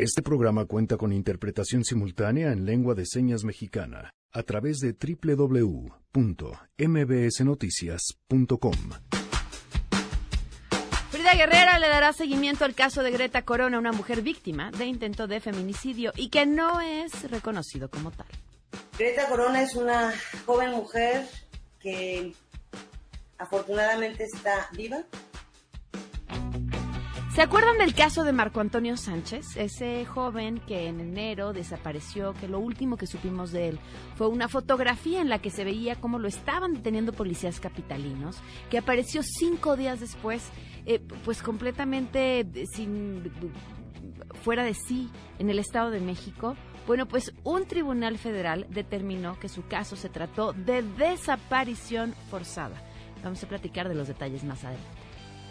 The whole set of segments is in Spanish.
Este programa cuenta con interpretación simultánea en lengua de señas mexicana a través de www.mbsnoticias.com. Frida Guerrera le dará seguimiento al caso de Greta Corona, una mujer víctima de intento de feminicidio y que no es reconocido como tal. Greta Corona es una joven mujer que afortunadamente está viva, ¿Se acuerdan del caso de Marco Antonio Sánchez? Ese joven que en enero desapareció, que lo último que supimos de él fue una fotografía en la que se veía cómo lo estaban deteniendo policías capitalinos, que apareció cinco días después, eh, pues completamente sin fuera de sí en el Estado de México. Bueno, pues un tribunal federal determinó que su caso se trató de desaparición forzada. Vamos a platicar de los detalles más adelante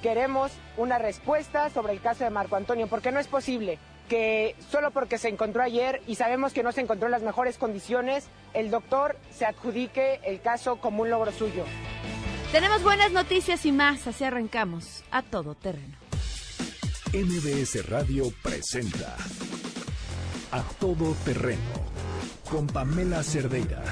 queremos una respuesta sobre el caso de Marco Antonio, porque no es posible que solo porque se encontró ayer y sabemos que no se encontró en las mejores condiciones, el doctor se adjudique el caso como un logro suyo. Tenemos buenas noticias y más, así arrancamos a todo terreno. MBS Radio presenta A Todo Terreno con Pamela Cerdeira.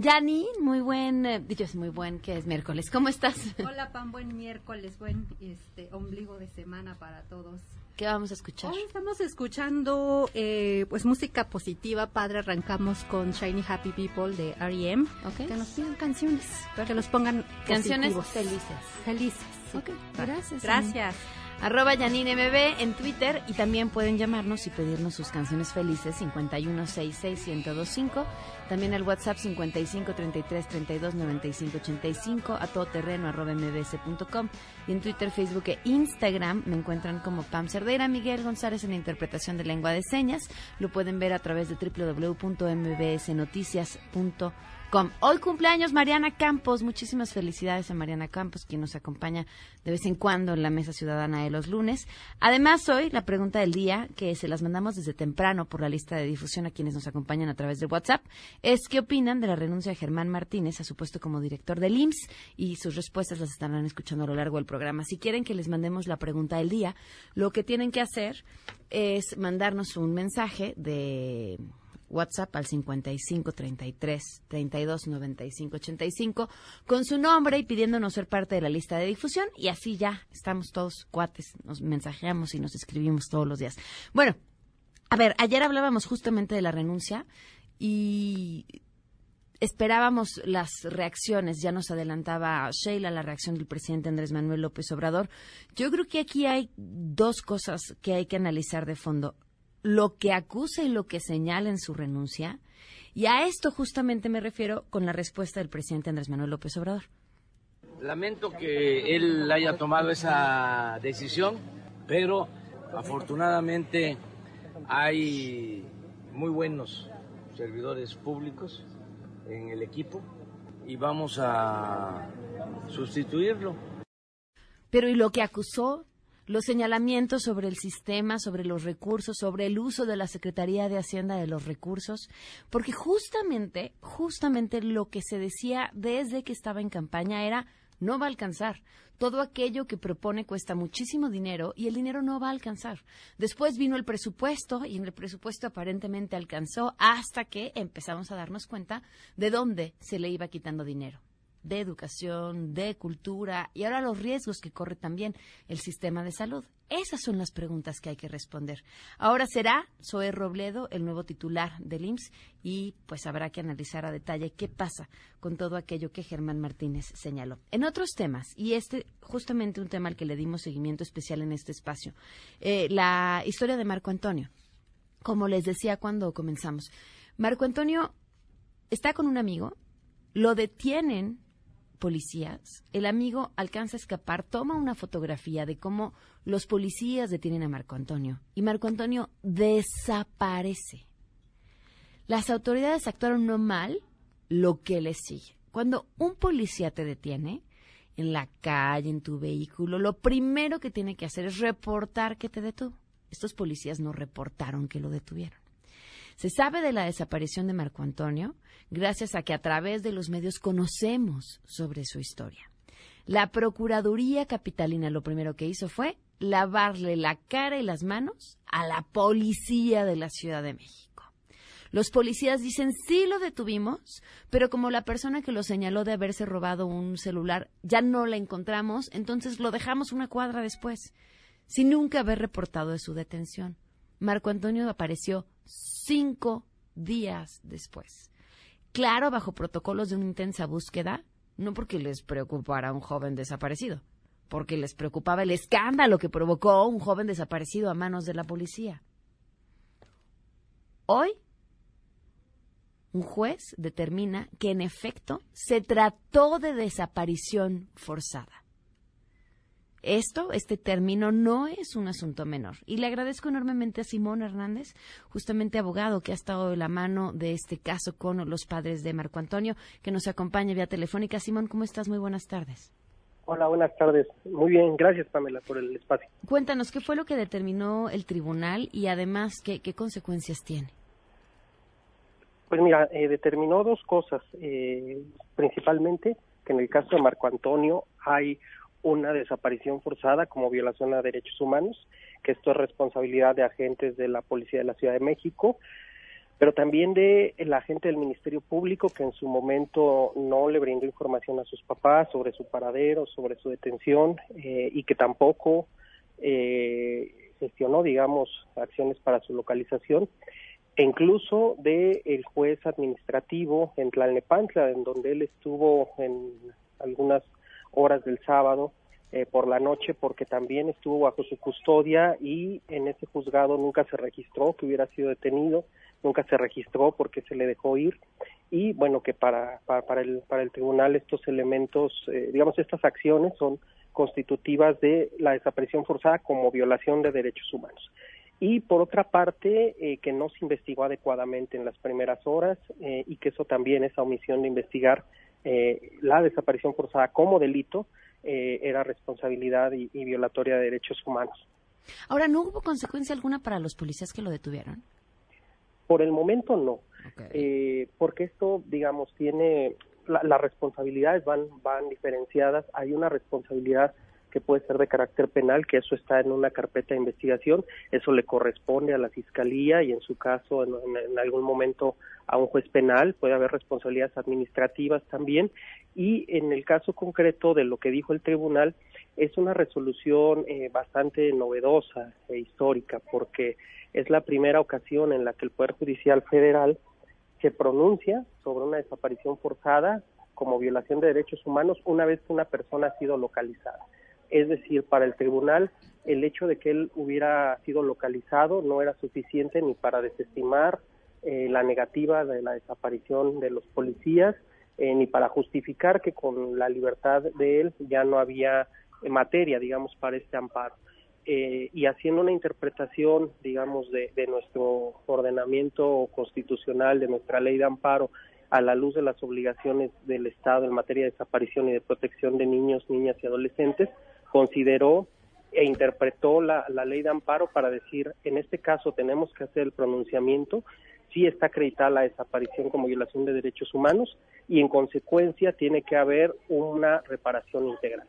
Janine, muy buen, eh, yo es muy buen que es miércoles. ¿Cómo estás? Hola Pam, buen miércoles, buen este ombligo de semana para todos. ¿Qué vamos a escuchar? Hoy estamos escuchando eh, pues música positiva, padre. Arrancamos con Shiny Happy People de R.E.M. Okay. Que nos pidan canciones, que los pongan canciones positivos. felices. Felices. sí. Gracias. Gracias. Arroba YanineMB en Twitter y también pueden llamarnos y pedirnos sus canciones felices 5166125. También el WhatsApp 5533329585 a todoterreno arroba mbs.com y en Twitter, Facebook e Instagram me encuentran como Pam Cerdeira, Miguel González en la interpretación de lengua de señas. Lo pueden ver a través de www.mbsnoticias.com. Hoy cumpleaños Mariana Campos. Muchísimas felicidades a Mariana Campos, quien nos acompaña de vez en cuando en la Mesa Ciudadana de los lunes. Además, hoy la pregunta del día, que se las mandamos desde temprano por la lista de difusión a quienes nos acompañan a través de WhatsApp, es qué opinan de la renuncia de Germán Martínez a su puesto como director del IMSS y sus respuestas las estarán escuchando a lo largo del programa. Si quieren que les mandemos la pregunta del día, lo que tienen que hacer es mandarnos un mensaje de WhatsApp al 55 33 32 95 85 con su nombre y pidiéndonos ser parte de la lista de difusión y así ya estamos todos cuates, nos mensajeamos y nos escribimos todos los días. Bueno, a ver, ayer hablábamos justamente de la renuncia y esperábamos las reacciones, ya nos adelantaba Sheila la reacción del presidente Andrés Manuel López Obrador. Yo creo que aquí hay dos cosas que hay que analizar de fondo. Lo que acusa y lo que señala en su renuncia. Y a esto justamente me refiero con la respuesta del presidente Andrés Manuel López Obrador. Lamento que él haya tomado esa decisión, pero afortunadamente hay muy buenos servidores públicos en el equipo y vamos a sustituirlo. Pero ¿y lo que acusó? Los señalamientos sobre el sistema, sobre los recursos, sobre el uso de la Secretaría de Hacienda de los recursos, porque justamente, justamente lo que se decía desde que estaba en campaña era no va a alcanzar. Todo aquello que propone cuesta muchísimo dinero y el dinero no va a alcanzar. Después vino el presupuesto y en el presupuesto aparentemente alcanzó hasta que empezamos a darnos cuenta de dónde se le iba quitando dinero de educación, de cultura y ahora los riesgos que corre también el sistema de salud. Esas son las preguntas que hay que responder. Ahora será Zoé Robledo el nuevo titular del IMSS y pues habrá que analizar a detalle qué pasa con todo aquello que Germán Martínez señaló. En otros temas, y este justamente un tema al que le dimos seguimiento especial en este espacio, eh, la historia de Marco Antonio. Como les decía cuando comenzamos, Marco Antonio está con un amigo, lo detienen policías, el amigo alcanza a escapar, toma una fotografía de cómo los policías detienen a Marco Antonio y Marco Antonio desaparece. Las autoridades actuaron no mal, lo que le sigue. Cuando un policía te detiene en la calle, en tu vehículo, lo primero que tiene que hacer es reportar que te detuvo. Estos policías no reportaron que lo detuvieron. Se sabe de la desaparición de Marco Antonio gracias a que a través de los medios conocemos sobre su historia. La Procuraduría Capitalina lo primero que hizo fue lavarle la cara y las manos a la policía de la Ciudad de México. Los policías dicen sí lo detuvimos, pero como la persona que lo señaló de haberse robado un celular ya no la encontramos, entonces lo dejamos una cuadra después, sin nunca haber reportado de su detención. Marco Antonio apareció cinco días después. Claro, bajo protocolos de una intensa búsqueda, no porque les preocupara un joven desaparecido, porque les preocupaba el escándalo que provocó un joven desaparecido a manos de la policía. Hoy, un juez determina que en efecto se trató de desaparición forzada. Esto, este término, no es un asunto menor. Y le agradezco enormemente a Simón Hernández, justamente abogado que ha estado de la mano de este caso con los padres de Marco Antonio, que nos acompaña vía telefónica. Simón, ¿cómo estás? Muy buenas tardes. Hola, buenas tardes. Muy bien, gracias Pamela por el espacio. Cuéntanos, ¿qué fue lo que determinó el tribunal y además qué, qué consecuencias tiene? Pues mira, eh, determinó dos cosas, eh, principalmente que en el caso de Marco Antonio hay una desaparición forzada como violación a derechos humanos, que esto es responsabilidad de agentes de la Policía de la Ciudad de México, pero también de el agente del Ministerio Público que en su momento no le brindó información a sus papás sobre su paradero, sobre su detención eh, y que tampoco eh, gestionó, digamos, acciones para su localización, e incluso de el juez administrativo en Tlalnepantla, en donde él estuvo en algunas horas del sábado eh, por la noche porque también estuvo bajo su custodia y en ese juzgado nunca se registró que hubiera sido detenido, nunca se registró porque se le dejó ir y bueno que para, para, el, para el tribunal estos elementos, eh, digamos estas acciones son constitutivas de la desaparición forzada como violación de derechos humanos. Y por otra parte, eh, que no se investigó adecuadamente en las primeras horas y que eso también, esa omisión de investigar, eh, la desaparición forzada como delito eh, era responsabilidad y, violatoria de derechos humanos. Ahora, ¿no hubo consecuencia alguna para los policías que lo detuvieron? Por el momento no, eh, porque esto, digamos, tiene las responsabilidades van van diferenciadas. Hay una responsabilidad que puede ser de carácter penal, que eso está en una carpeta de investigación, eso le corresponde a la fiscalía y en su caso en, algún momento a un juez penal, puede haber responsabilidades administrativas también y en el caso concreto de lo que dijo el tribunal es una resolución eh, bastante novedosa e histórica porque es la primera ocasión en la que el Poder Judicial Federal se pronuncia sobre una desaparición forzada como violación de derechos humanos una vez que una persona ha sido localizada. Es decir, para el tribunal el hecho de que él hubiera sido localizado no era suficiente ni para desestimar eh, la negativa de la desaparición de los policías, eh, ni para justificar que con la libertad de él ya no había materia, digamos, para este amparo. Eh, y haciendo una interpretación, digamos, de, de, nuestro ordenamiento constitucional, de nuestra ley de amparo, a la luz de las obligaciones del Estado en materia de desaparición y de protección de niños, niñas y adolescentes, consideró e interpretó la, ley de amparo para decir, en este caso tenemos que hacer el pronunciamiento, si está acreditada la desaparición como violación de derechos humanos y en consecuencia tiene que haber una reparación integral.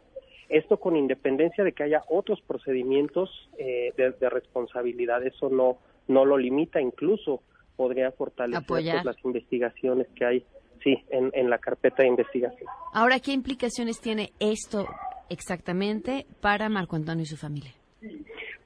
Esto con independencia de que haya otros procedimientos eh, de, responsabilidad, eso no, no lo limita, incluso podría fortalecer pues, las investigaciones que hay sí, en, en la carpeta de investigación. Ahora, ¿qué implicaciones tiene esto exactamente para Marco Antonio y su familia?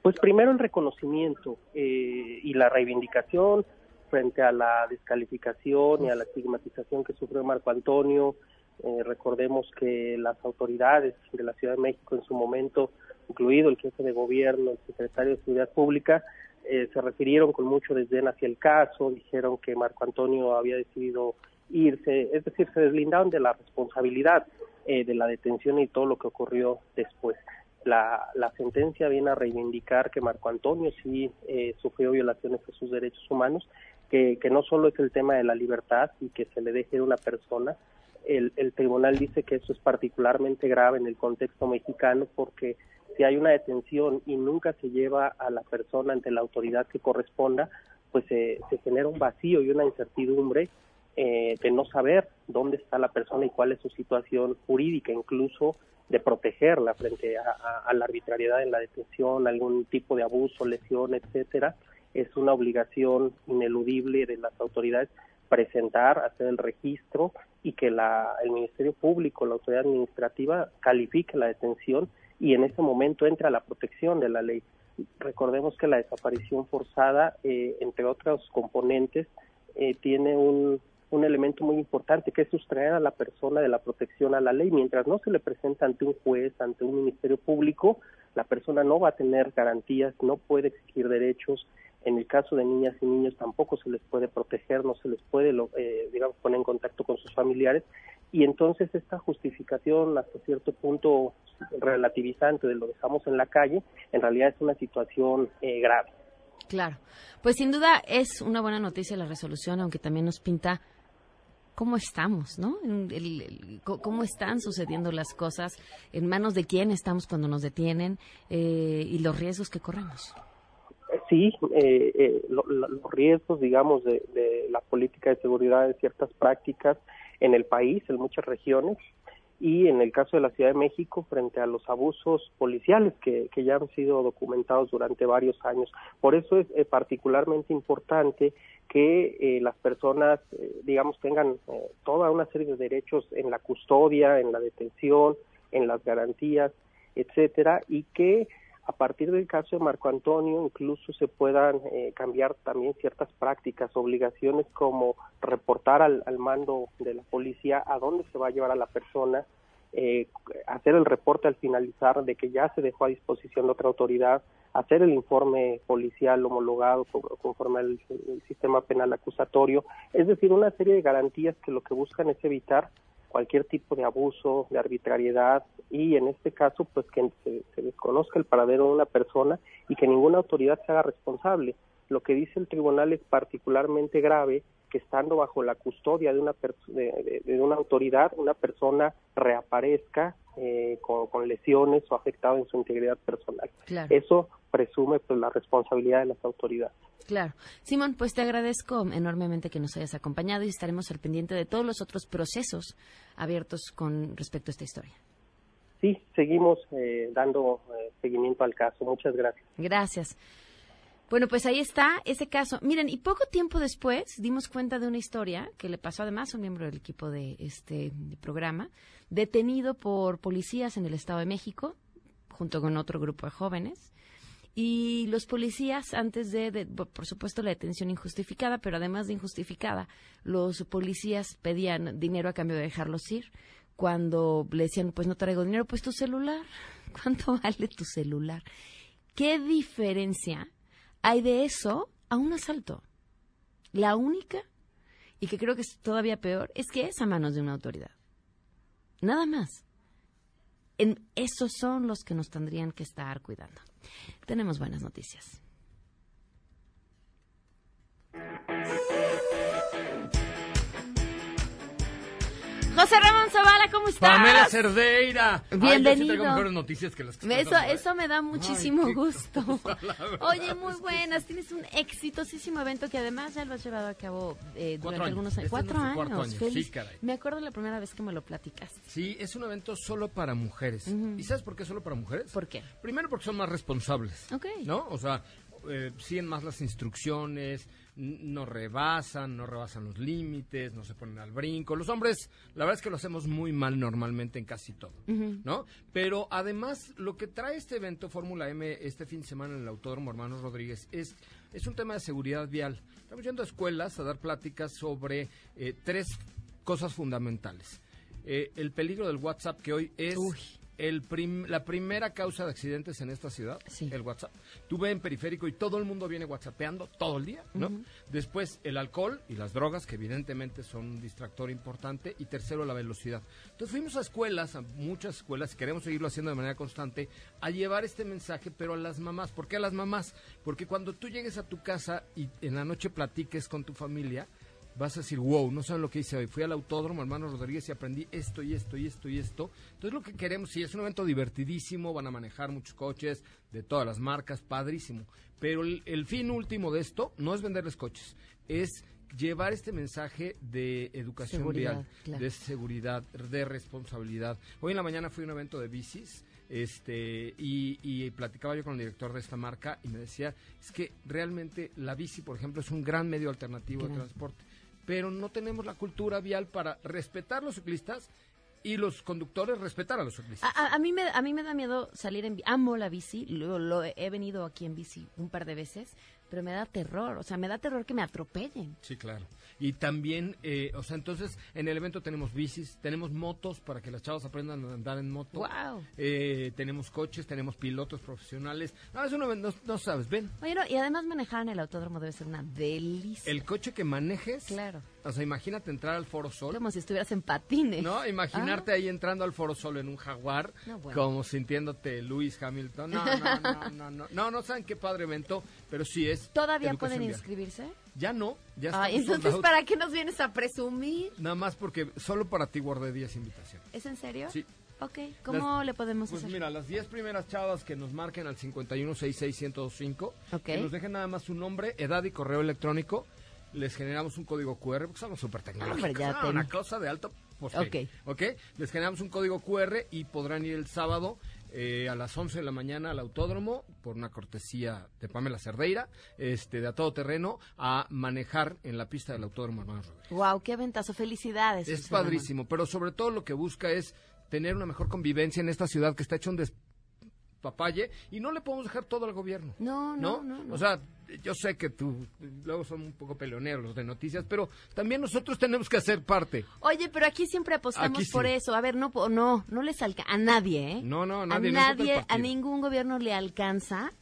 Pues primero el reconocimiento eh, y la reivindicación frente a la descalificación y a la estigmatización que sufrió Marco Antonio. Eh, recordemos que las autoridades de la Ciudad de México en su momento, incluido el jefe de gobierno, el secretario de Seguridad Pública, eh, se refirieron con mucho desdén hacia el caso, dijeron que Marco Antonio había decidido irse, es decir, se deslindaron de la responsabilidad eh, de la detención y todo lo que ocurrió después. La, la sentencia viene a reivindicar que Marco Antonio sí eh, sufrió violaciones a sus derechos humanos, que, que no solo es el tema de la libertad y que se le deje a una persona, el, el tribunal dice que eso es particularmente grave en el contexto mexicano porque si hay una detención y nunca se lleva a la persona ante la autoridad que corresponda, pues se genera un vacío y una incertidumbre eh, de no saber dónde está la persona y cuál es su situación jurídica, incluso de protegerla frente a, la arbitrariedad en la detención, algún tipo de abuso, lesión, etcétera, es una obligación ineludible de las autoridades presentar, hacer el registro y que la, el Ministerio Público, la autoridad administrativa, califique la detención y en ese momento entre a la protección de la ley. Recordemos que la desaparición forzada, eh, entre otros componentes, eh, tiene un, un elemento muy importante que es sustraer a la persona de la protección a la ley. Mientras no se le presenta ante un juez, ante un ministerio público, la persona no va a tener garantías, no puede exigir derechos. En el caso de niñas y niños tampoco se les puede proteger, no se les puede, eh, digamos, poner en contacto con sus familiares. Y entonces esta justificación hasta cierto punto relativizante de lo que estamos en la calle, en realidad es una situación eh, grave. Claro, pues sin duda es una buena noticia la resolución, aunque también nos pinta cómo estamos, ¿no? cómo están sucediendo las cosas, en manos de quién estamos cuando nos detienen eh, y los riesgos que corremos. Sí, eh, eh, los riesgos, digamos, de, de, la política de seguridad de ciertas prácticas en el país, en muchas regiones, y en el caso de la Ciudad de México frente a los abusos policiales que, que ya han sido documentados durante varios años. Por eso es eh, particularmente importante que eh, las personas, eh, digamos, tengan toda una serie de derechos en la custodia, en la detención, en las garantías, etcétera, y que a partir del caso de Marco Antonio incluso se puedan cambiar también ciertas prácticas, obligaciones como reportar al, al, mando de la policía a dónde se va a llevar a la persona, eh, hacer el reporte al finalizar de que ya se dejó a disposición de otra autoridad, hacer el informe policial homologado conforme al sistema penal acusatorio, es decir, una serie de garantías que lo que buscan es evitar cualquier tipo de abuso, de arbitrariedad y en este caso pues que se, se desconozca el paradero de una persona y que ninguna autoridad se haga responsable. Lo que dice el tribunal es particularmente grave que estando bajo la custodia de una, de, una autoridad, una persona reaparezca eh, con, lesiones o afectado en su integridad personal. Eso presume pues, la responsabilidad de las autoridades. Claro. Simón, pues te agradezco enormemente que nos hayas acompañado y estaremos al pendiente de todos los otros procesos abiertos con respecto a esta historia. Sí, seguimos eh, dando eh, seguimiento al caso. Muchas gracias. Gracias. Bueno, pues ahí está ese caso. Miren, y poco tiempo después dimos cuenta de una historia que le pasó además a un miembro del equipo de este programa, detenido por policías en el Estado de México, junto con otro grupo de jóvenes. Y los policías, antes de, por supuesto, la detención injustificada, pero además de injustificada, los policías pedían dinero a cambio de dejarlos ir. Cuando le decían, pues no traigo dinero, pues tu celular. ¿Cuánto vale tu celular? ¿Qué diferencia hay de eso a un asalto. La única, y que creo que es todavía peor, es que es a manos de una autoridad. Nada más. En, esos son los que nos tendrían que estar cuidando. Tenemos buenas noticias. José Ramón Zavala, ¿cómo estás? Pamela Cerdeira. Bienvenido. Ay, yo mejores noticias que las que eso, eso me da muchísimo gusto. Oye, muy buenas. Tienes un exitosísimo evento que además ya lo has llevado a cabo eh, durante algunos años. Este Cuatro años. Sí, caray. Me acuerdo la primera vez que me lo platicaste. Sí, es un evento solo para mujeres. ¿Y sabes por qué solo para mujeres? ¿Por qué? Primero porque son más responsables. Ok. ¿No? O sea, eh, siguen más las instrucciones no rebasan, no rebasan los límites, no se ponen al brinco. Los hombres, la verdad es que lo hacemos muy mal normalmente en casi todo, ¿no? Pero además, lo que trae este evento Fórmula M este fin de semana en el Autódromo Hermanos Rodríguez es, es un tema de seguridad vial. Estamos yendo a escuelas a dar pláticas sobre eh, tres cosas fundamentales. Eh, el peligro del WhatsApp que hoy es el la primera causa de accidentes en esta ciudad, el WhatsApp. Tú ves en periférico y todo el mundo viene whatsappeando todo el día, ¿no? Después el alcohol y las drogas, que evidentemente son un distractor importante. Y tercero, la velocidad. Entonces fuimos a escuelas, a muchas escuelas, y queremos seguirlo haciendo de manera constante, a llevar este mensaje, pero a las mamás. ¿Por qué a las mamás? Porque cuando tú llegues a tu casa y en la noche platiques con tu familia, vas a decir, wow, no saben lo que hice hoy. Fui al autódromo, hermano Rodríguez, y aprendí esto y esto y esto y esto. Entonces, lo que queremos, sí, es un evento divertidísimo, van a manejar muchos coches de todas las marcas, padrísimo. Pero el, fin último de esto no es venderles coches, es llevar este mensaje de educación vial, de seguridad, de responsabilidad. Hoy en la mañana fui a un evento de bicis este y, platicaba yo con el director de esta marca y me decía es que realmente la bici por ejemplo es un gran medio alternativo de transporte pero no tenemos la cultura vial para respetar los ciclistas y los conductores respetar a los ciclistas. A, mí, me, a mí me da miedo salir en amo la bici, lo, he venido aquí en bici un par de veces, pero me da terror, o sea, me da terror que me atropellen. Sí, claro. Y también, eh, o sea, entonces en el evento tenemos bicis, tenemos motos para que las chavas aprendan a andar en moto. Wow. Eh, tenemos coches, tenemos pilotos profesionales. No, eso no, no, sabes, ven. Oye, y además manejar en el autódromo debe ser una delicia. El coche que manejes. Claro. O sea, imagínate entrar al Foro Sol. Como si estuvieras en patines. No, imaginarte ah. ahí entrando al Foro Sol en un jaguar, como sintiéndote Luis Hamilton. No, no, no, no, no, no, no, saben qué padre evento, pero sí es. ¿Todavía pueden inscribirse? Ya no, ya está. entonces, ¿para qué nos vienes a presumir? Nada más porque solo para ti guardé 10 invitaciones. ¿Es en serio? Sí. Ok, ¿cómo le podemos pues hacer? Pues mira, las 10 primeras chavas que nos marquen al 5166105, okay. que nos dejen nada más su nombre, edad y correo electrónico, les generamos un código QR, porque somos súper tecnológicos. ya una cosa de alto pues, ok. Ok, les generamos un código QR y podrán ir el sábado eh, a las 11 de la mañana al autódromo por una cortesía de Pamela Cerdeira, este, de a todo terreno, a manejar en la pista del autódromo Hermanos Rodríguez. Wow, qué ventazo, felicidades. Es padrísimo, pero sobre todo lo que busca es tener una mejor convivencia en esta ciudad que está hecha un despapalle y no le podemos dejar todo al gobierno. No, no, no. no, O sea, yo sé que tú, luego son un poco peleoneros los de noticias, pero también nosotros tenemos que hacer parte. Oye, pero aquí siempre apostamos por eso. A ver, no, no, no les alcanza a nadie, ¿eh? No, no, a nadie. A nadie, a ningún gobierno le alcanza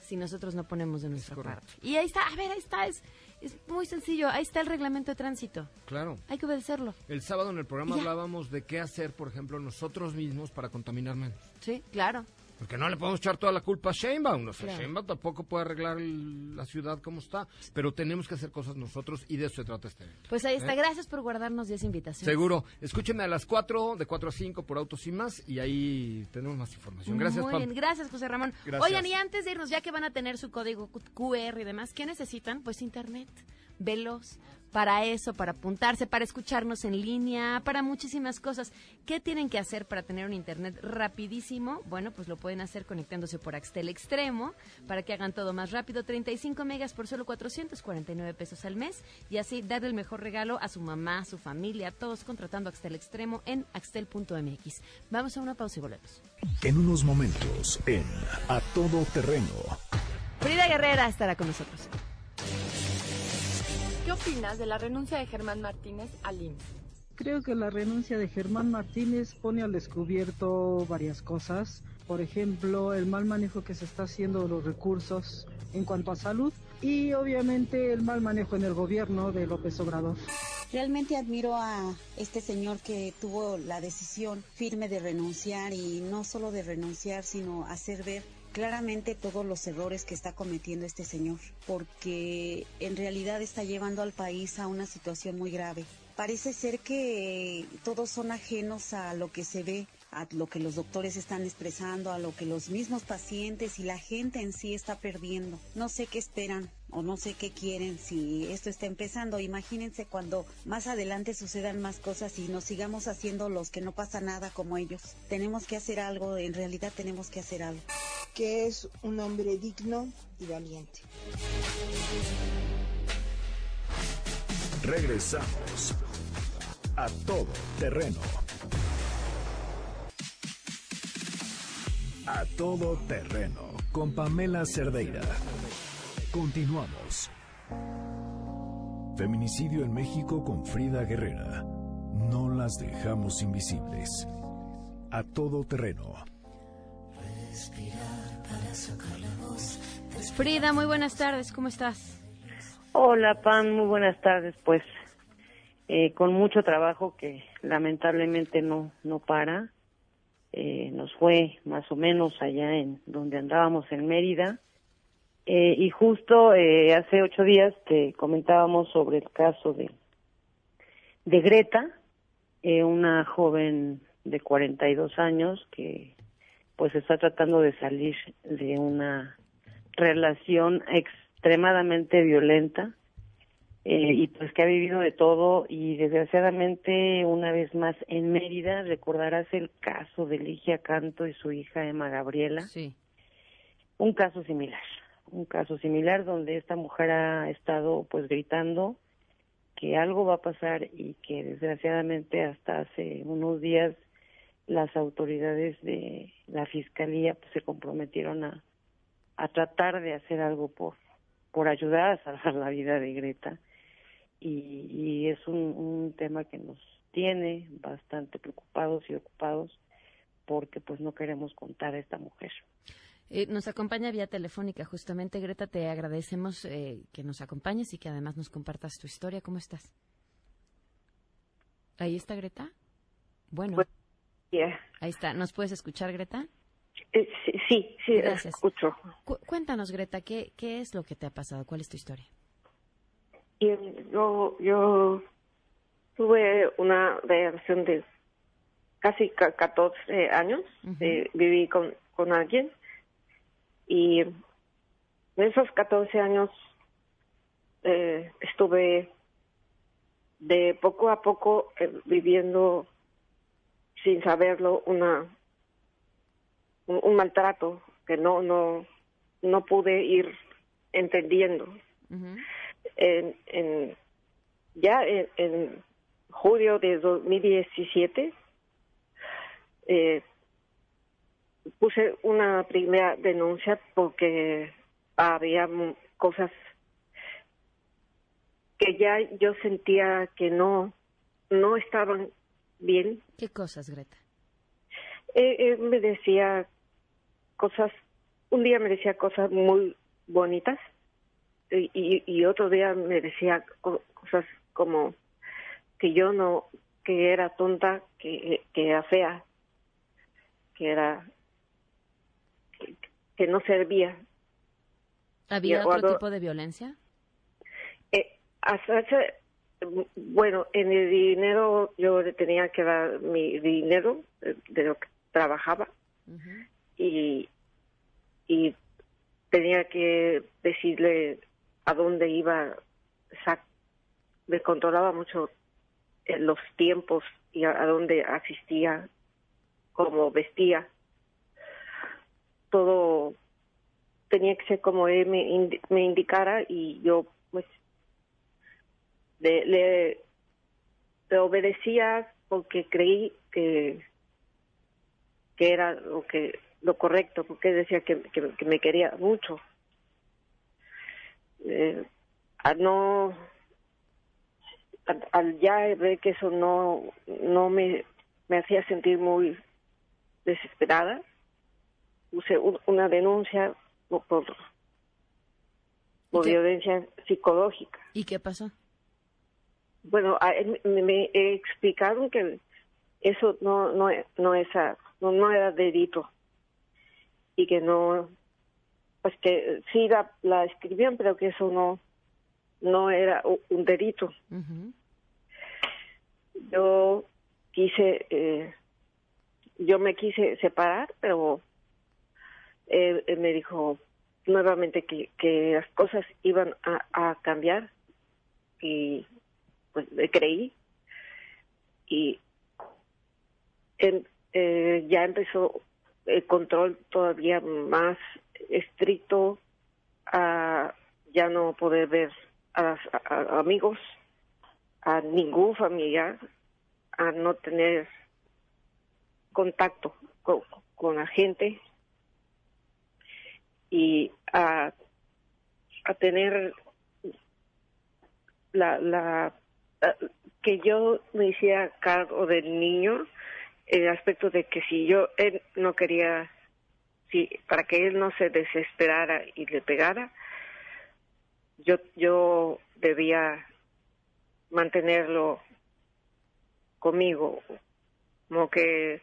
si nosotros no ponemos de nuestra parte. Y ahí está, a ver, ahí está, es, es muy sencillo, ahí está el reglamento de tránsito. Claro. Hay que obedecerlo. El sábado en el programa hablábamos de qué hacer, por ejemplo, nosotros mismos para contaminar menos. Sí, claro. Porque no le podemos echar toda la culpa a Sheinbaum. No sé, Sheinbaum tampoco puede arreglar la ciudad como está. Pero tenemos que hacer cosas nosotros y de eso se trata este evento. Pues ahí está. ¿Eh? Gracias por guardarnos 10 invitaciones. Seguro. Escúchenme a las 4, de 4 a 5 por Autos y Más. Y ahí tenemos más información. Gracias, Muy bien. Gracias, José Ramón. Oigan, y antes de irnos, ya que van a tener su código QR y demás, ¿qué necesitan? Pues internet veloz para eso, para apuntarse, para escucharnos en línea, para muchísimas cosas. ¿Qué tienen que hacer para tener un internet rapidísimo? Bueno, pues lo pueden hacer conectándose por Axtel Extremo para que hagan todo más rápido, 35 megas por solo 449 pesos al mes y así darle el mejor regalo a su mamá, a su familia, a todos contratando Axtel Extremo en axtel.mx. Vamos a una pausa y volvemos. En unos momentos en A Todo Terreno. Frida Guerrera estará con nosotros. ¿Qué opinas de la renuncia de Germán Martínez al IMSS? Creo que la renuncia de Germán Martínez pone al descubierto varias cosas. Por ejemplo, el mal manejo que se está haciendo de los recursos en cuanto a salud y obviamente el mal manejo en el gobierno de López Obrador. Realmente admiro a este señor que tuvo la decisión firme de renunciar y no solo de renunciar, sino hacer ver claramente todos los errores que está cometiendo este señor, porque en realidad está llevando al país a una situación muy grave. Parece ser que todos son ajenos a lo que se ve a lo que los doctores están expresando, a lo que los mismos pacientes y la gente en sí está perdiendo. No sé qué esperan o no sé qué quieren si esto está empezando. Imagínense cuando más adelante sucedan más cosas y nos sigamos haciendo los que no pasa nada como ellos. Tenemos que hacer algo, en realidad tenemos que hacer algo. Que es un hombre digno y valiente. Regresamos a todo terreno. A todo terreno con Pamela Cerdeira. Continuamos. Feminicidio en México con Frida Guerrera. No las dejamos invisibles. A todo terreno. Frida, muy buenas tardes, ¿cómo estás? Hola, Pam, muy buenas tardes. Pues eh, con mucho trabajo que lamentablemente no, no para. Eh, nos fue más o menos allá en donde andábamos en Mérida. Eh, y justo eh, hace ocho días te comentábamos sobre el caso de de Greta, eh, una joven de 42 años que pues está tratando de salir de una relación extremadamente violenta eh, y pues que ha vivido de todo y desgraciadamente una vez más en Mérida recordarás el caso de Ligia Canto y su hija Emma Gabriela. Sí. Un caso similar, un caso similar donde esta mujer ha estado pues gritando que algo va a pasar y que desgraciadamente hasta hace unos días las autoridades de la fiscalía pues, se comprometieron a, a tratar de hacer algo por por ayudar a salvar la vida de Greta y, y es un, un tema que nos tiene bastante preocupados y ocupados porque pues no queremos contar a esta mujer. Eh, nos acompaña vía telefónica justamente Greta, te agradecemos eh, que nos acompañes y que además nos compartas tu historia. ¿Cómo estás? ¿Ahí está Greta? Bueno. Ahí está. ¿Nos puedes escuchar, Greta? Eh, sí, sí, Gracias. escucho. Cu- cuéntanos, Greta, ¿qué, ¿qué es lo que te ha pasado? ¿Cuál es tu historia? Y yo, yo tuve una relación de casi ca- 14 años. Eh, viví con, con alguien y en esos 14 años eh, estuve de poco a poco eh, viviendo sin saberlo una un, un maltrato que no no no pude ir entendiendo en, en ya en, en julio de 2017 eh, puse una primera denuncia porque había cosas que ya yo sentía que no no estaban bien ¿Qué cosas, Greta? él, él me decía cosas, un día me decía cosas muy bonitas y, y, otro día me decía co- cosas como que yo no, que era tonta, que, que era fea, que era, que, que no servía. ¿Había otro cuando- tipo de violencia? Eh, hasta bueno, en el dinero yo le tenía que dar mi dinero de lo que trabajaba y, y tenía que decirle a dónde iba, me controlaba mucho eh, los tiempos y a, dónde asistía, cómo vestía. Todo tenía que ser como él me, me indicara y yo pues le, le, obedecía porque creí que que era lo que lo correcto porque decía que, que, que me quería mucho eh, al no al, ya ver que eso no no me me hacía sentir muy desesperada puse un- una denuncia por por, violencia psicológica ¿Y qué pasó? bueno, a me, me explicaron que eso no no no es a- no, no era delito y que no pues que sí la, la escribían pero que eso no no era un delito. Yo quise eh, yo me quise separar pero él, él me dijo nuevamente que, que las cosas iban a, a cambiar y pues le creí. Y eh, ya empezó el control todavía más estricto a ya no poder ver a, amigos a ningún familiar a no tener contacto con, con la gente y a, a tener la, la que yo me hiciera cargo del niño el aspecto de que si yo él no quería si para que él no se desesperara y le pegara yo yo debía mantenerlo conmigo como que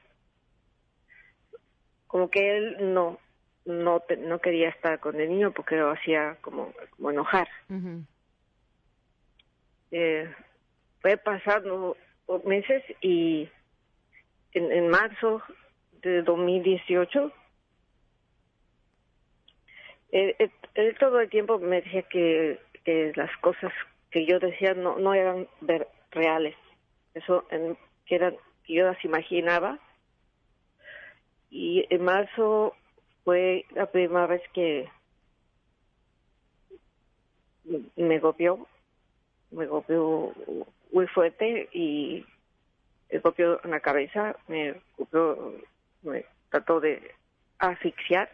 como que él no no te- no quería estar con el niño porque lo hacía como, como enojar Ujú. eh, fue pasando meses y en, en marzo de 2018 él, él, todo el tiempo me decía que, que las cosas que yo decía no, no eran reales, eso que eran que yo las imaginaba. Y en marzo fue la primera vez que me golpeó, me golpeó muy fuerte y me golpeó en la cabeza, me golpeó, me trató de asfixiar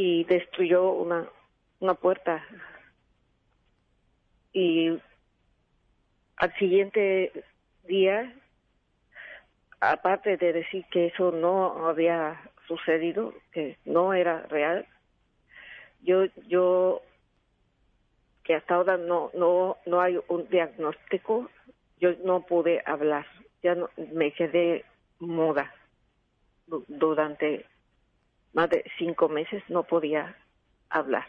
y destruyó una, una puerta. Y al siguiente día, aparte de decir que eso no había sucedido, que no era real, yo, yo, que hasta ahora no, no, no hay un diagnóstico, yo no pude hablar, ya no, me quedé muda durante más de cinco meses no podía hablar.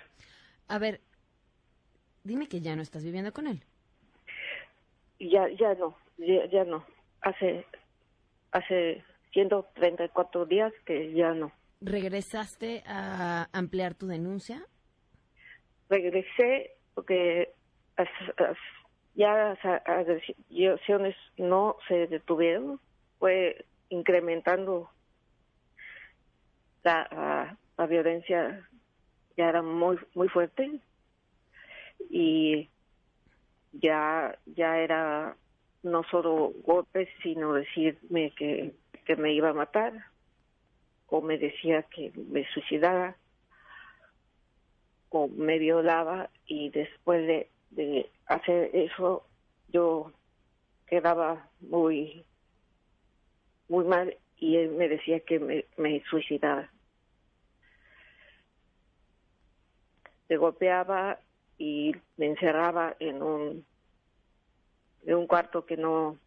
A ver, dime que ya no estás viviendo con él. Ya, ya no, ya, ya no. Hace, hace 134 días que ya no. ¿Regresaste a ampliar tu denuncia? Regresé porque ya las agresiones no se detuvieron, fue incrementando la, la, violencia ya era muy muy fuerte y ya ya era no solo golpes sino decirme que, que me iba a matar o me decía que me suicidara o me violaba y después de, de hacer eso yo quedaba muy muy mal y él me decía que me, me suicidaba. Se golpeaba y me encerraba en un en un cuarto que no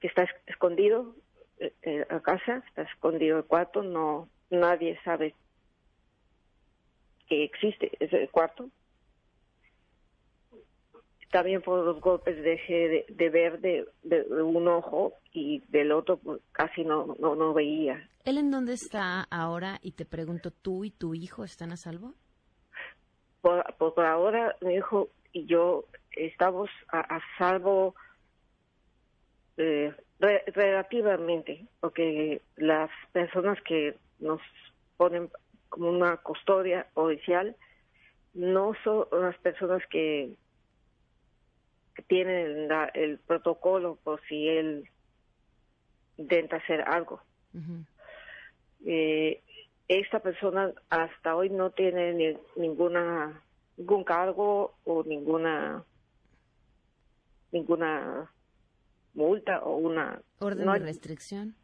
que está escondido eh, eh a casa está escondido el cuarto no nadie sabe que existe ese cuarto también por los golpes dejé de, ver de, un ojo y del otro pues, casi no, no, no veía. ¿Él en dónde está ahora? Y te pregunto, ¿tú y tu hijo están a salvo? Por, por ahora mi hijo y yo estamos a, salvo eh, relativamente, porque las personas que nos ponen como una custodia oficial no son las personas que tienen el protocolo por si él intenta hacer algo. eh, esta persona hasta hoy no tiene ni, ninguna ningún cargo o ninguna ninguna multa o una orden de restricción.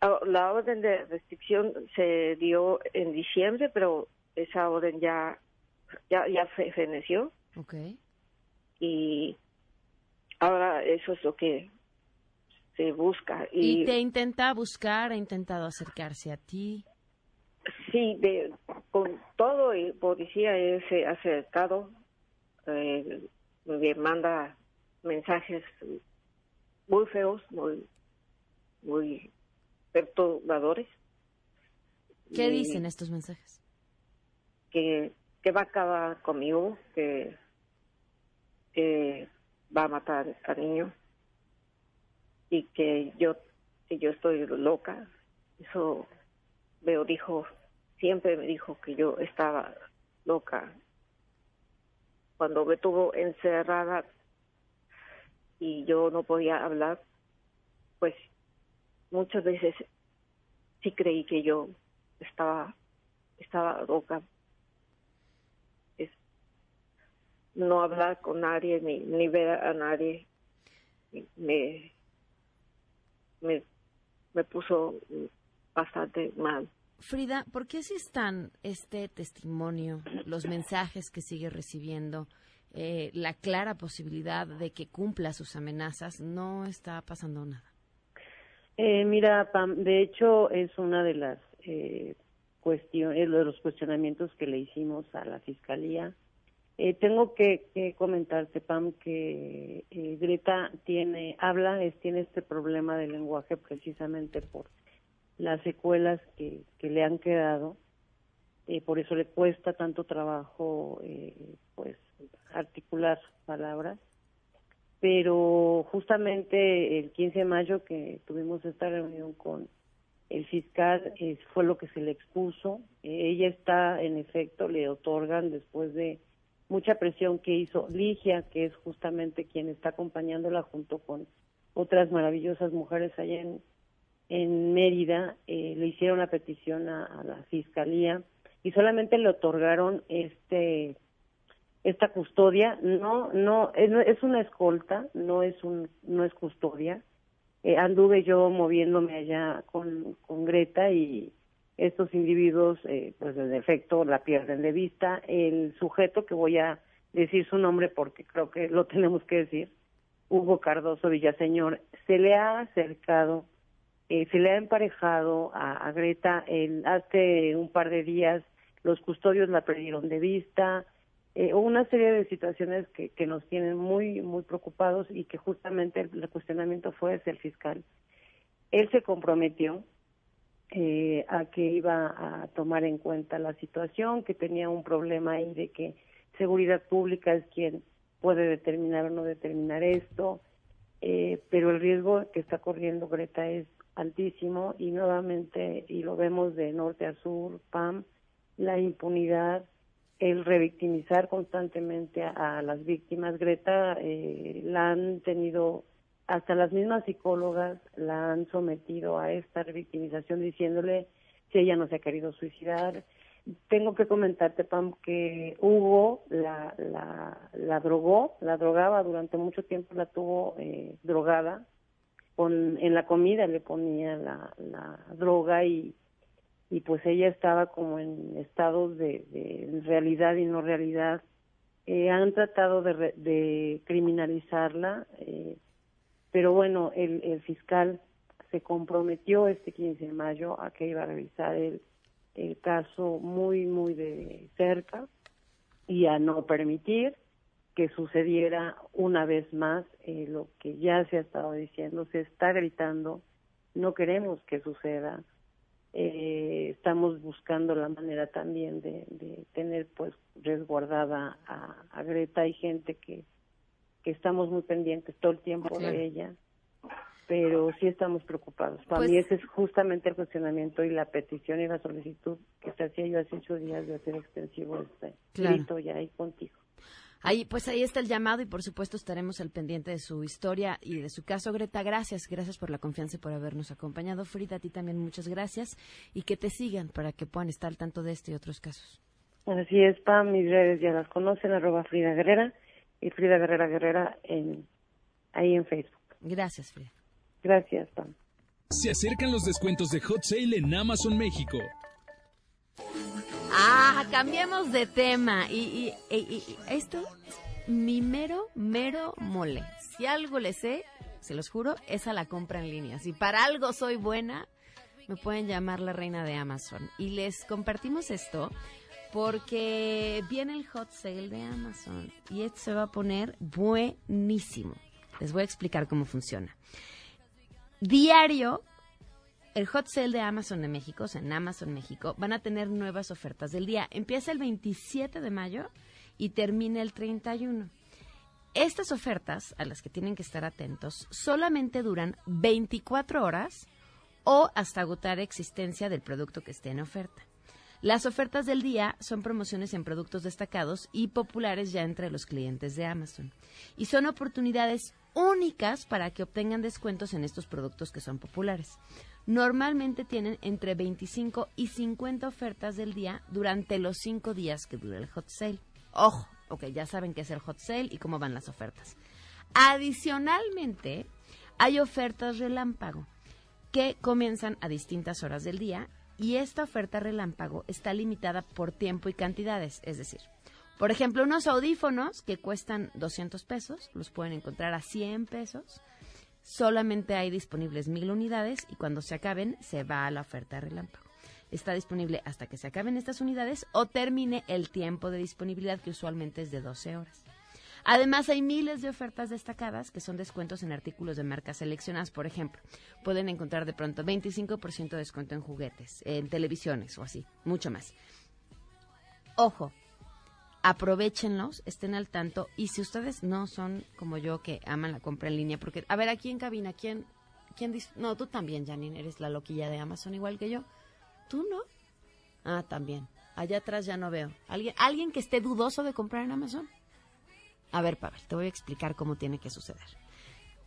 Ah, la orden de restricción se dio en diciembre, pero esa orden ya ya ya feneció. Okay y ahora eso es lo que se busca. ¿Y, te intenta buscar, ha intentado acercarse a ti? Sí, de, con todo el policía se ha acercado, eh, me manda mensajes muy feos, muy, muy perturbadores. ¿Qué dicen estos mensajes? Que, que va a acabar conmigo, que que va a matar al niño. Y que yo que yo estoy loca. Eso veo dijo siempre me dijo que yo estaba loca. Cuando me tuvo encerrada y yo no podía hablar pues muchas veces sí creí que yo estaba estaba loca no hablar con nadie ni, ni ver a nadie me, me, me puso bastante mal. Frida, ¿por qué si están este testimonio, los mensajes que sigue recibiendo, eh, la clara posibilidad de que cumpla sus amenazas, no está pasando nada? Eh, mira, Pam, de hecho es una de las eh, cuestiones, de los cuestionamientos que le hicimos a la fiscalía Eh, tengo que, que, comentarte, Pam, que eh, Greta tiene, habla, es, tiene este problema de lenguaje precisamente por las secuelas que, le han quedado. Eh, por eso le cuesta tanto trabajo, eh, pues, articular palabras. Pero justamente el 15 de mayo que tuvimos esta reunión con el fiscal fue lo que se le expuso. Ella está, en efecto, le otorgan después de mucha presión que hizo Ligia, que es justamente quien está acompañándola junto con otras maravillosas mujeres allá en, Mérida, eh, le hicieron la petición a, la fiscalía y solamente le otorgaron este esta custodia. No, no es, es una escolta, no es un no es custodia eh, anduve yo moviéndome allá con, con Greta y estos individuos, eh, pues en efecto, la pierden de vista. El sujeto, que voy a decir su nombre porque creo que lo tenemos que decir, Hugo Cardoso Villaseñor, se le ha acercado, eh, se le ha emparejado a, Greta el, hace un par de días, los custodios la perdieron de vista, eh, una serie de situaciones que, que nos tienen muy, muy preocupados y que justamente el, el cuestionamiento fue hacia el fiscal. Él se comprometió eh, a que iba a tomar en cuenta la situación, que tenía un problema ahí de que seguridad pública es quien puede determinar o no determinar esto, eh, pero el riesgo que está corriendo Greta es altísimo y nuevamente, y lo vemos de norte a sur, PAM, la impunidad, el revictimizar constantemente a, las víctimas. Greta eh, la han tenido, hasta las mismas psicólogas la han sometido a esta revictimización diciéndole si ella no se ha querido suicidar. Tengo que comentarte, Pam, que Hugo la, la, la drogó, la drogaba durante mucho tiempo, la tuvo eh, drogada. Con, en la comida le ponía la, droga y y pues ella estaba como en estados de, realidad y no realidad. Eh, han tratado de, de criminalizarla, eh, pero bueno, el, el, fiscal se comprometió este 15 de mayo a que iba a revisar el, el caso muy, muy de cerca y a no permitir que sucediera una vez más eh, lo que ya se ha estado diciendo, se está gritando, no queremos que suceda, eh, estamos buscando la manera también de, de tener pues resguardada a, a, Greta. Hay gente que que estamos muy pendientes todo el tiempo de ella pero sí estamos preocupados para pues, mí ese es justamente el cuestionamiento y la petición y la solicitud que se hacía yo hace ocho días de hacer extensivo este claro. grito ya ahí contigo Ahí, pues ahí está el llamado y por supuesto estaremos al pendiente de su historia y de su caso. Greta, gracias, gracias por la confianza y por habernos acompañado. Frida, a ti también muchas gracias y que te sigan para que puedan estar al tanto de este y otros casos. Así es, Pam, mis redes ya las conocen, arroba Frida Guerrera y Frida Guerrera Guerrera en, ahí en Facebook. Gracias, Frida. Gracias, Pam. Se acercan los descuentos de Hot Sale en Amazon México. Ah, cambiemos de tema. Y, y, y, y, esto es mi mero, mero mole. Si algo le sé, se los juro, es a la compra en línea. Si para algo soy buena, me pueden llamar la reina de Amazon. Y les compartimos esto porque viene el hot sale de Amazon y esto se va a poner buenísimo. Les voy a explicar cómo funciona. Diario el hot sale de Amazon de México, o sea, en Amazon México, van a tener nuevas ofertas del día. Empieza el 27 de mayo y termina el 31. Estas ofertas, a las que tienen que estar atentos, solamente duran 24 horas o hasta agotar existencia del producto que esté en oferta. Las ofertas del día son promociones en productos destacados y populares ya entre los clientes de Amazon. Y son oportunidades únicas para que obtengan descuentos en estos productos que son populares normalmente tienen entre 25 y 50 ofertas del día durante los 5 días que dura el hot sale. Ojo, ok, ya saben qué es el hot sale y cómo van las ofertas. Adicionalmente, hay ofertas relámpago que comienzan a distintas horas del día y esta oferta relámpago está limitada por tiempo y cantidades, es decir, por ejemplo, unos audífonos que cuestan 200 pesos, los pueden encontrar a 100 pesos Solamente hay disponibles mil unidades y cuando se acaben se va a la oferta relámpago. está disponible hasta que se acaben estas unidades o termine el tiempo de disponibilidad que usualmente es de 12 horas. Además, hay miles de ofertas destacadas que son descuentos en artículos de marcas seleccionadas. Por ejemplo, pueden encontrar de pronto 25% de descuento en juguetes, en televisiones o así, mucho más. Ojo, aprovechenlos, estén al tanto. Y si ustedes no son como yo que aman la compra en línea, porque, a ver, aquí en cabina, ¿quién, quién dice? No, tú también, Janine, eres la loquilla de Amazon igual que yo. ¿Tú no? Ah, también. Allá atrás ya no veo. ¿Alguien, ¿Alguien que esté dudoso de comprar en Amazon? A ver, Pavel, te voy a explicar cómo tiene que suceder.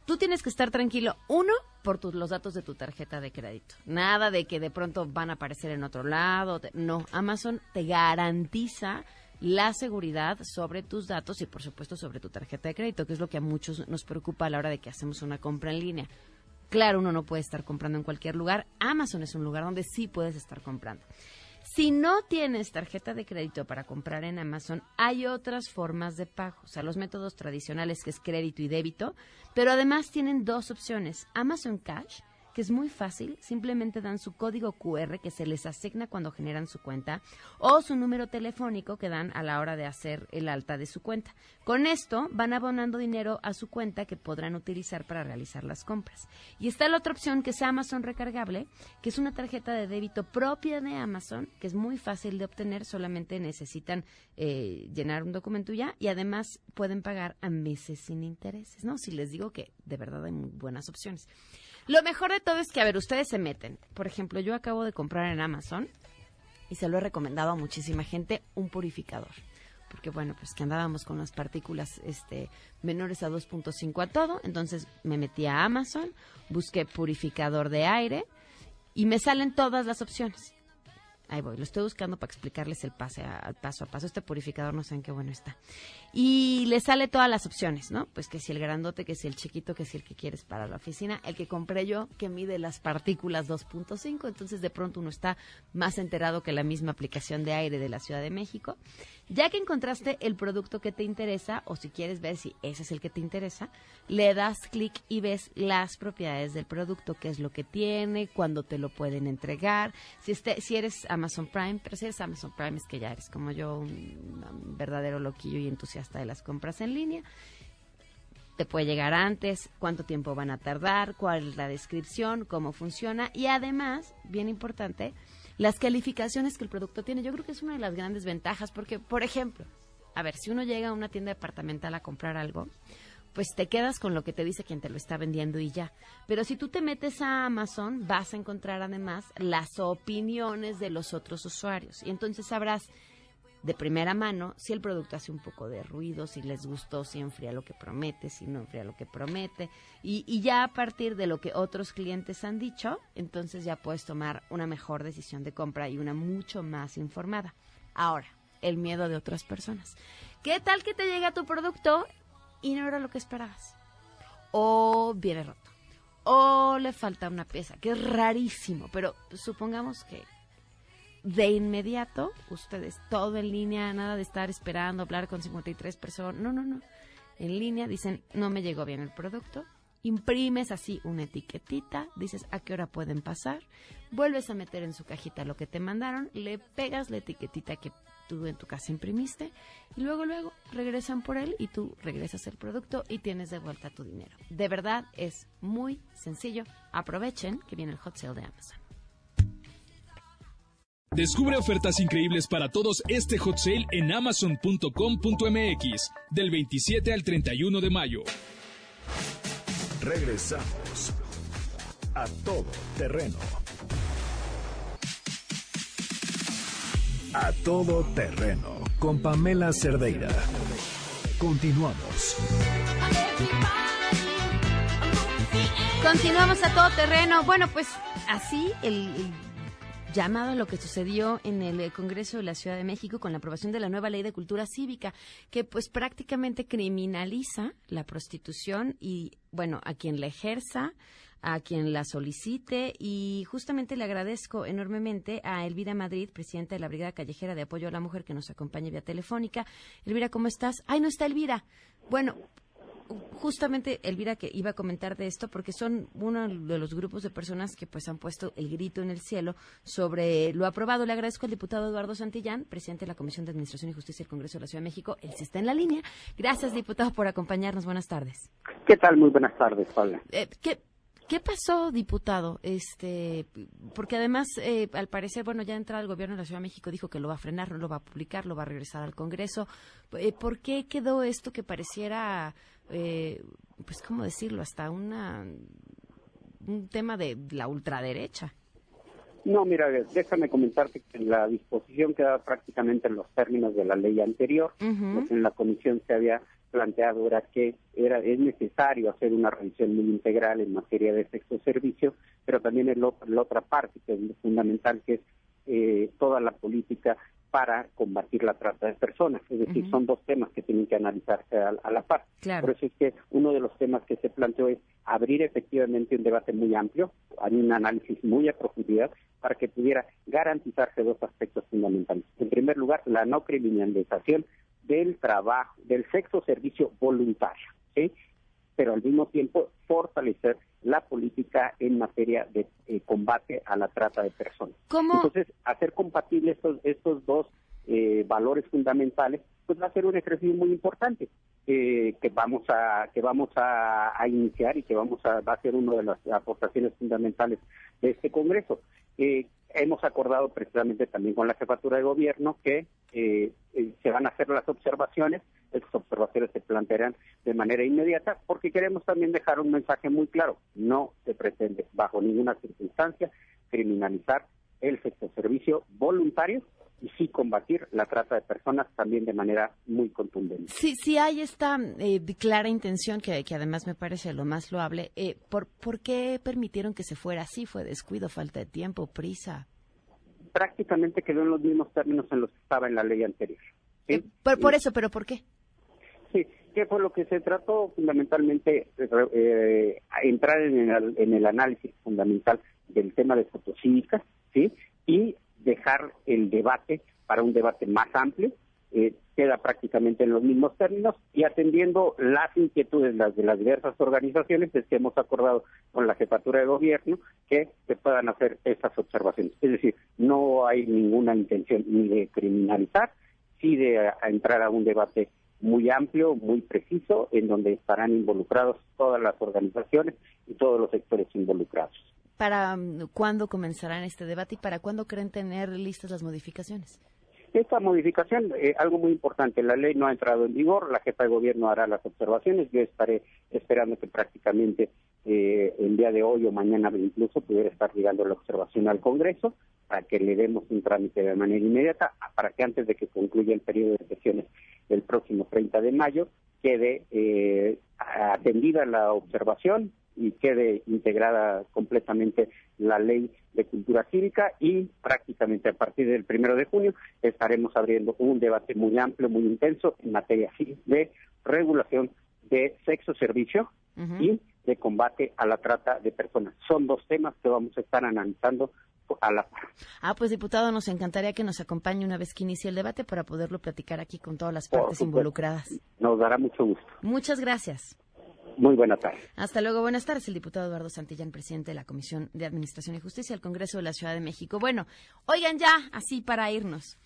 Tú tienes que estar tranquilo, uno, por tus, los datos de tu tarjeta de crédito. Nada de que de pronto van a aparecer en otro lado. no, Amazon te garantiza la seguridad sobre tus datos y por supuesto sobre tu tarjeta de crédito, que es lo que a muchos nos preocupa a la hora de que hacemos una compra en línea. Claro, uno no puede estar comprando en cualquier lugar. Amazon es un lugar donde sí puedes estar comprando. Si no tienes tarjeta de crédito para comprar en Amazon, hay otras formas de pago, o sea, los métodos tradicionales que es crédito y débito, pero además tienen dos opciones, Amazon Cash que es muy fácil, simplemente dan su código QR que se les asigna cuando generan su cuenta o su número telefónico que dan a la hora de hacer el alta de su cuenta. Con esto van abonando dinero a su cuenta que podrán utilizar para realizar las compras. Y está la otra opción que es Amazon Recargable, que es una tarjeta de débito propia de Amazon, que es muy fácil de obtener, solamente necesitan eh, llenar un documento ya y además pueden pagar a meses sin intereses, ¿no? Si les digo que de verdad hay muy buenas opciones. Lo mejor de todo es que, a ver, ustedes se meten. Por ejemplo, yo acabo de comprar en Amazon y se lo he recomendado a muchísima gente un purificador. Porque bueno, pues que andábamos con las partículas este, menores a 2.5 a todo. Entonces me metí a Amazon, busqué purificador de aire y me salen todas las opciones. Ahí voy, lo estoy buscando para explicarles el pase a, paso a paso. Este purificador no sé en qué bueno está. Y le sale todas las opciones, ¿no? Pues que si el grandote, que si el chiquito, que si el que quieres para la oficina. El que compré yo, que mide las partículas 2.5, entonces de pronto uno está más enterado que la misma aplicación de aire de la Ciudad de México. Ya que encontraste el producto que te interesa, o si quieres ver si ese es el que te interesa, le das clic y ves las propiedades del producto, qué es lo que tiene, cuándo te lo pueden entregar. Si, este, si eres Amazon Prime, pero si eres Amazon Prime es que ya eres como yo, un, verdadero loquillo y entusiasta de las compras en línea te puede llegar antes, cuánto tiempo van a tardar, cuál es la descripción, cómo funciona y además, bien importante, las calificaciones que el producto tiene. Yo creo que es una de las grandes ventajas porque, por ejemplo, a ver, si uno llega a una tienda departamental a comprar algo, pues te quedas con lo que te dice quien te lo está vendiendo y ya. Pero si tú te metes a Amazon, vas a encontrar además las opiniones de los otros usuarios. Y entonces sabrás de primera mano si el producto hace un poco de ruido, si les gustó, si enfría lo que promete, si no enfría lo que promete. Y, y, ya a partir de lo que otros clientes han dicho, entonces ya puedes tomar una mejor decisión de compra y una mucho más informada. Ahora, el miedo de otras personas. ¿Qué tal que te llega tu producto y no era lo que esperabas? O viene roto. O le falta una pieza, que es rarísimo, pero supongamos que de inmediato, ustedes todo en línea, nada de estar esperando, hablar con 53 personas, no, no, no. En línea dicen, no me llegó bien el producto, imprimes así una etiquetita, dices a qué hora pueden pasar, vuelves a meter en su cajita lo que te mandaron, le pegas la etiquetita que tú en tu casa imprimiste y luego luego regresan por él y tú regresas el producto y tienes de vuelta tu dinero. De verdad es muy sencillo. Aprovechen que viene el hot sale de Amazon. Descubre ofertas increíbles para todos este hot sale en amazon.com.mx del 27 al 31 de mayo. Regresamos a todo terreno. A todo terreno con Pamela Cerdeira. Continuamos. Continuamos a todo terreno. Bueno, pues así el llamado a lo que sucedió en el eh, Congreso de la Ciudad de México con la aprobación de la nueva ley de cultura cívica, que pues prácticamente criminaliza la prostitución y, bueno, a quien la ejerza, a quien la solicite y justamente le agradezco enormemente a Elvira Madrid, presidenta de la Brigada Callejera de Apoyo a la Mujer que nos acompaña vía telefónica. Elvira, ¿cómo estás? Ay, no está Elvira. Bueno, justamente, Elvira, que iba a comentar de esto, porque son uno de los grupos de personas que pues han puesto el grito en el cielo sobre lo aprobado. Le agradezco al diputado Eduardo Santillán, presidente de la Comisión de Administración y Justicia del Congreso de la Ciudad de México. Él sí está en la línea. Gracias, diputado, por acompañarnos. Buenas tardes. ¿Qué tal? Muy buenas tardes, Paula. Eh, ¿qué, ¿Qué pasó, diputado? Este, porque además, eh, al parecer, bueno, ya entrado el gobierno de la Ciudad de México dijo que lo va a frenar, no lo va a publicar, lo va a regresar al Congreso. Eh, ¿Por qué quedó esto que pareciera, eh, pues, cómo decirlo, hasta una un tema de la ultraderecha? No, mira, déjame comentarte que la disposición quedaba prácticamente en los términos de la ley anterior. pues en la comisión se había planteado era que era es necesario hacer una revisión muy integral en materia de sexo servicio, pero también es la otra parte que es fundamental, que es eh, toda la política para combatir la trata de personas. Es decir, son dos temas que tienen que analizarse a, la par. Por eso es que uno de los temas que se planteó es abrir efectivamente un debate muy amplio, hay un análisis muy a profundidad para que pudiera garantizarse dos aspectos fundamentales. En primer lugar, la no criminalización del trabajo, del sexo servicio voluntario, ¿sí? pero al mismo tiempo fortalecer la política en materia de eh, combate a la trata de personas. Entonces, hacer compatibles estos, estos dos eh, valores fundamentales, pues va a ser un ejercicio muy importante eh, que vamos a que vamos a, iniciar y que vamos a va a ser una de las aportaciones fundamentales de este Congreso. Eh, hemos acordado precisamente también con la jefatura de gobierno que eh, eh, se van a hacer las observaciones, esas observaciones se plantearán de manera inmediata, porque queremos también dejar un mensaje muy claro, no se pretende bajo ninguna circunstancia criminalizar el sexo servicio voluntario y sí combatir la trata de personas también de manera muy contundente. Sí, sí hay esta eh, clara intención que, que, además me parece lo más loable. Eh, ¿por, ¿Por qué permitieron que se fuera así? ¿Fue descuido, falta de tiempo, prisa? Prácticamente quedó en los mismos términos en los que estaba en la ley anterior. Eh, por, eso, ¿pero por qué? Sí, que fue lo que se trató fundamentalmente, eh, entrar en el, en el análisis fundamental del tema de fotocívicas, ¿sí? Y dejar el debate para un debate más amplio, eh, queda prácticamente en los mismos términos y atendiendo las inquietudes las de las diversas organizaciones es que hemos acordado con la jefatura de gobierno que se puedan hacer estas observaciones. Es decir, no hay ninguna intención ni de criminalizar, sí de entrar a un debate muy amplio, muy preciso, en donde estarán involucrados todas las organizaciones y todos los sectores involucrados para mm, cuándo comenzarán este debate y para cuándo creen tener listas las modificaciones. Esta modificación, eh, algo muy importante, la ley no ha entrado en vigor, la jefa de gobierno hará las observaciones, yo estaré esperando que prácticamente eh, el día de hoy o mañana incluso pudiera estar llegando la observación al Congreso para que le demos un trámite de manera inmediata, para que antes de que concluya el periodo de sesiones el próximo 30 de mayo quede eh, atendida la observación, y quede integrada completamente la ley de cultura cívica y prácticamente a partir del primero de junio estaremos abriendo un debate muy amplio, muy intenso en materia de regulación de sexo servicio y de combate a la trata de personas. Son dos temas que vamos a estar analizando a la par. Ah, pues diputado, nos encantaría que nos acompañe una vez que inicie el debate para poderlo platicar aquí con todas las partes involucradas. Nos dará mucho gusto. Muchas gracias. Muy buena tarde. Hasta luego, buenas tardes. El diputado Eduardo Santillán, presidente de la Comisión de Administración y Justicia del Congreso de la Ciudad de México. Bueno, oigan ya, así para irnos.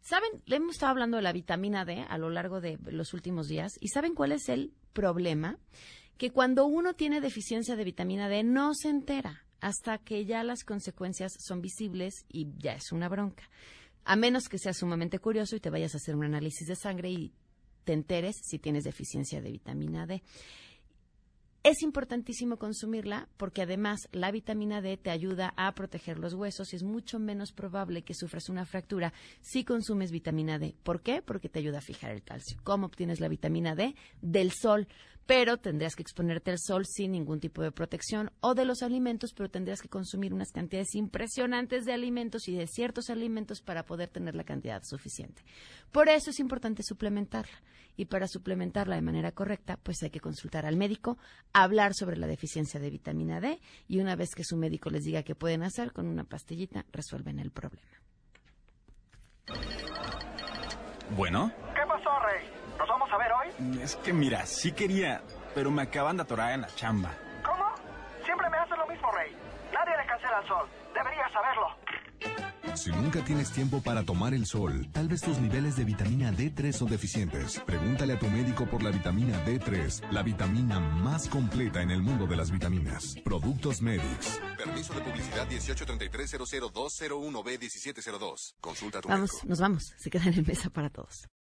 ¿Saben? Le hemos estado hablando de la vitamina D a lo largo de los últimos días. ¿Y saben cuál es el problema? Que cuando uno tiene deficiencia de vitamina D no se entera hasta que ya las consecuencias son visibles y ya es una bronca. A menos que seas sumamente curioso y te vayas a hacer un análisis de sangre y te enteres si tienes deficiencia de vitamina D. Es importantísimo consumirla porque además la vitamina D te ayuda a proteger los huesos y es mucho menos probable que sufras una fractura si consumes vitamina D. ¿Por qué? Porque te ayuda a fijar el calcio. ¿Cómo obtienes la vitamina D? Del sol pero tendrías que exponerte al sol sin ningún tipo de protección o de los alimentos, pero tendrías que consumir unas cantidades impresionantes de alimentos y de ciertos alimentos para poder tener la cantidad suficiente. Por eso es importante suplementarla y para suplementarla de manera correcta, pues hay que consultar al médico, hablar sobre la deficiencia de vitamina D y una vez que su médico les diga qué pueden hacer con una pastillita, resuelven el problema. Bueno. Es que mira, sí quería... pero me acaban de atorar en la chamba. ¿Cómo? Siempre me haces lo mismo, Rey. Nadie le cancela al sol. Deberías saberlo. Si nunca tienes tiempo para tomar el sol, tal vez tus niveles de vitamina D3 son deficientes. Pregúntale a tu médico por la vitamina D3, la vitamina más completa en el mundo de las vitaminas. Productos Medix. Permiso de publicidad 1833 b 1702 Consulta a tu Vamos, médico. nos vamos. Se quedan en mesa para todos.